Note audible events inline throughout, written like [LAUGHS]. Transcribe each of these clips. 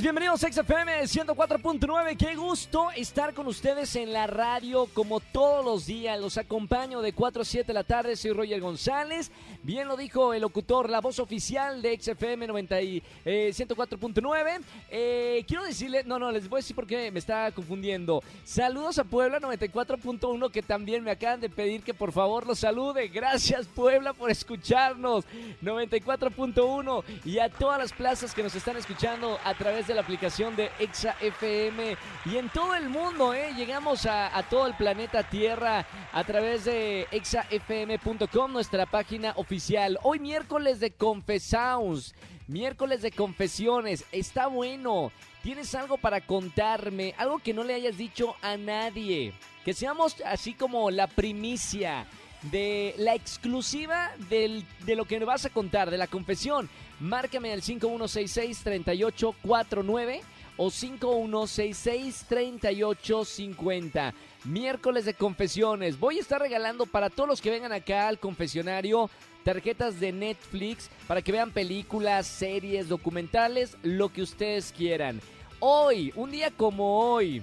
bienvenidos a XFM 104.9. Qué gusto estar con ustedes en la radio como todos los días. Los acompaño de 4 a 7 de la tarde. Soy Roger González. Bien lo dijo el locutor, la voz oficial de XFM 104.9. Eh, quiero decirle, no, no, les voy a decir por qué me está confundiendo. Saludos a Puebla 94.1 que también me acaban de pedir que por favor los salude. Gracias Puebla por escucharnos. 94.1 y a todas las plazas que nos están escuchando a través de la aplicación de Exa FM y en todo el mundo, ¿eh? Llegamos a, todo el planeta Tierra a través de exafm.com, nuestra página oficial. Hoy miércoles de Confesaus, miércoles de confesiones, está bueno. ¿Tienes algo para contarme? Algo que no le hayas dicho a nadie. Que seamos así como la primicia de la exclusiva del, de lo que me vas a contar, de la confesión. Márcame al 5166-3849 o 5166-3850. Miércoles de confesiones. Voy a estar regalando para todos los que vengan acá al confesionario tarjetas de Netflix para que vean películas, series, documentales, lo que ustedes quieran. Hoy, un día como hoy.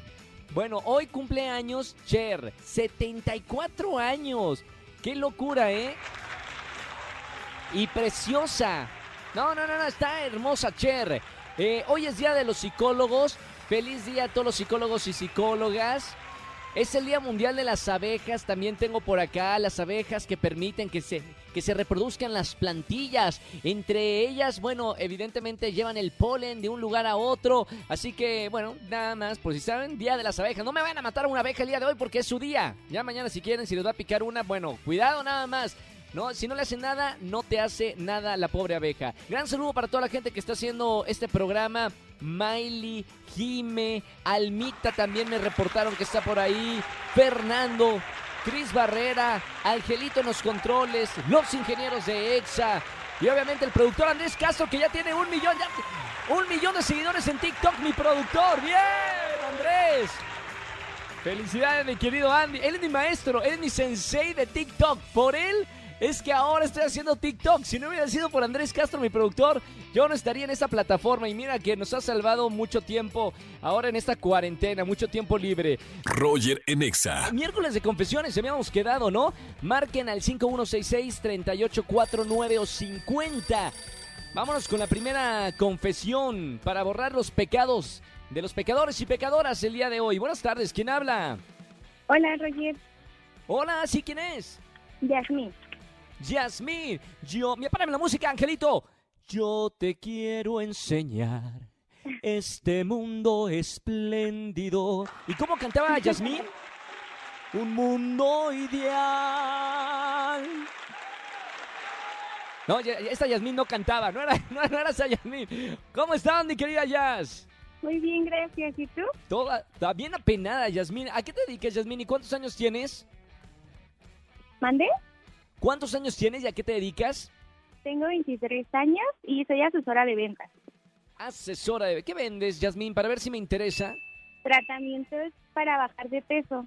Bueno, hoy cumpleaños Cher, 74 años. Qué locura, ¿eh? Y preciosa. No, no, no, no, está hermosa Cher. Eh, hoy es Día de los Psicólogos. Feliz día a todos los psicólogos y psicólogas. Es el Día Mundial de las Abejas. También tengo por acá las abejas que permiten que se, que se reproduzcan las plantillas. Entre ellas, bueno, evidentemente llevan el polen de un lugar a otro. Así que, bueno, nada más, por si saben, Día de las Abejas. No me vayan a matar a una abeja el día de hoy porque es su día. Ya mañana si quieren, si les va a picar una, bueno, cuidado nada más. No, si no le hace nada, no te hace nada la pobre abeja. Gran saludo para toda la gente que está haciendo este programa. Miley, Jime, Almita también me reportaron que está por ahí. Fernando, Cris Barrera, Angelito en los controles, los ingenieros de EXA. Y obviamente el productor Andrés Castro que ya tiene un millón, un millón de seguidores en TikTok, mi productor. Bien, Andrés. Felicidades, mi querido Andy. Él es mi maestro, él es mi sensei de TikTok. Por él es que ahora estoy haciendo TikTok. Si no hubiera sido por Andrés Castro, mi productor, yo no estaría en esa plataforma. Y mira que nos ha salvado mucho tiempo ahora en esta cuarentena, mucho tiempo libre. Roger en Exa. Miércoles de confesiones, se habíamos quedado, ¿no? Marquen al 5166-3849 o 50. Vámonos con la primera confesión para borrar los pecados de los pecadores y pecadoras el día de hoy. Buenas tardes, ¿quién habla? Hola, Roger. Hola, ¿sí quién es? Yasmín. Yasmín, yo, mira, párame la música, Angelito. Yo te quiero enseñar este mundo espléndido. ¿Y cómo cantaba Yasmín? Un mundo ideal. No, esta Yasmín no cantaba, no era, [LAUGHS] no, no era esa Yasmín. ¿Cómo están, mi querida Yas? Muy bien, gracias. ¿Y tú? Toda, está bien apenada, Yasmín. ¿A qué te dedicas, Yasmín? ¿Y cuántos años tienes? ¿Mandé? ¿Cuántos años tienes y a qué te dedicas? Tengo 23 años y soy asesora de ventas. Asesora de... ¿Qué vendes, Yasmín? Para ver si me interesa. Tratamientos para bajar de peso.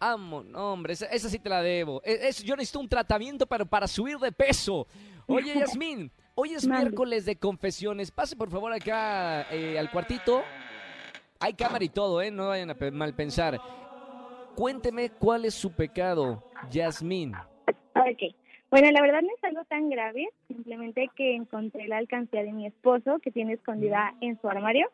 Amo, no, hombre, esa, esa sí te la debo. E- es- yo necesito un tratamiento para, para subir de peso. Oye, [LAUGHS] Yasmín, hoy es miércoles de confesiones. Pase por favor acá eh, al cuartito. Hay cámara y todo, ¿eh? No vayan a mal pensar. Cuénteme cuál es su pecado, Yasmín. Ok. Bueno, la verdad no es algo tan grave. Simplemente que encontré la alcancía de mi esposo que tiene escondida en su armario.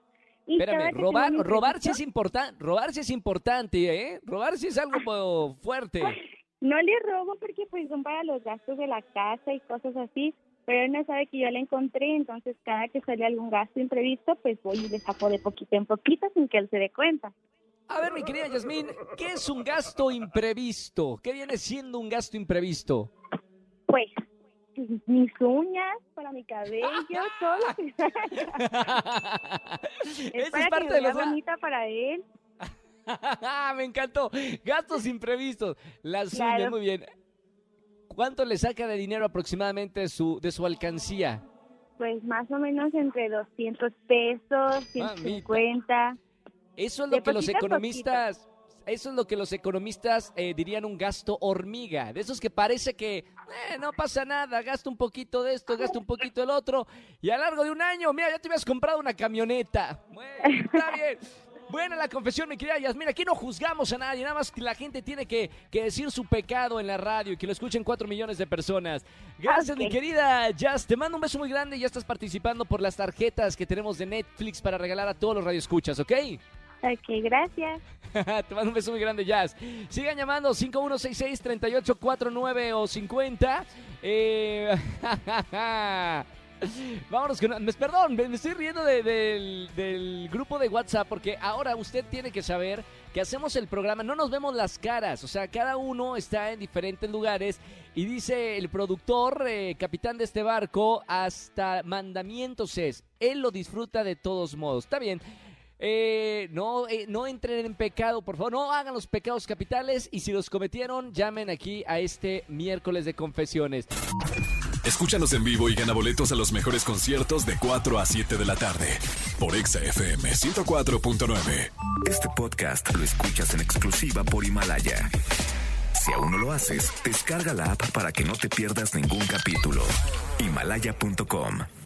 Y Espérame, robar, un robar sí imprevisto, es importante, robar sí es importante, ¿eh? Robar sí es algo po- fuerte. [LAUGHS] No le robo porque pues son para los gastos de la casa y cosas así. Pero él no sabe que yo la encontré, entonces cada que sale algún gasto imprevisto, pues voy y le saco de poquito en poquito sin que él se dé cuenta. A ver, mi querida Yasmín, ¿qué es un gasto imprevisto? ¿Qué viene siendo un gasto imprevisto? Pues mis uñas, para mi cabello, [LAUGHS] todo lo que [LAUGHS] es Esa es para parte que de bonita para él. [LAUGHS] Me encantó. Gastos imprevistos. Las Claro. uñas, muy bien. ¿Cuánto le saca de dinero aproximadamente su, de su alcancía? Pues más o menos entre 200 pesos, 150. Eso es lo De que los poquito economistas, eso es lo que los economistas eh, dirían un gasto hormiga, de esos que parece que eh, no pasa nada, gasto un poquito de esto, gasto un poquito del otro, y a lo largo de un año, mira, ya te habías comprado una camioneta. Bueno, está [LAUGHS] bien. Buena la confesión, mi querida Yas. Mira, aquí no juzgamos a nadie, nada más que la gente tiene que, que decir su pecado en la radio y que lo escuchen cuatro millones de personas. Gracias, mi querida Jazz. Te mando un beso muy grande. Ya estás participando por las tarjetas que tenemos de Netflix para regalar a todos los radioescuchas, ¿ok? Ok, gracias. [LAUGHS] Te mando un beso muy grande, Jazz. Sigan llamando 5166-3849 o 50. Eh, [LAUGHS] Vámonos con... Perdón, me me estoy riendo de- del, del grupo de WhatsApp porque ahora usted tiene que saber que hacemos el programa, no nos vemos las caras, o sea, cada uno está en diferentes lugares y dice el productor, eh, capitán de este barco, hasta mandamientos es, él lo disfruta de todos modos. Está bien. Eh, no, eh, no entren en pecado, por favor, no hagan los pecados capitales y si los cometieron, llamen aquí a este miércoles de confesiones. Escúchanos en vivo y gana boletos a los mejores conciertos de 4 a 7 de la tarde por Exa FM 104.9. Este podcast lo escuchas en exclusiva por Himalaya. Si aún no lo haces, descarga la app para que no te pierdas ningún capítulo. Himalaya.com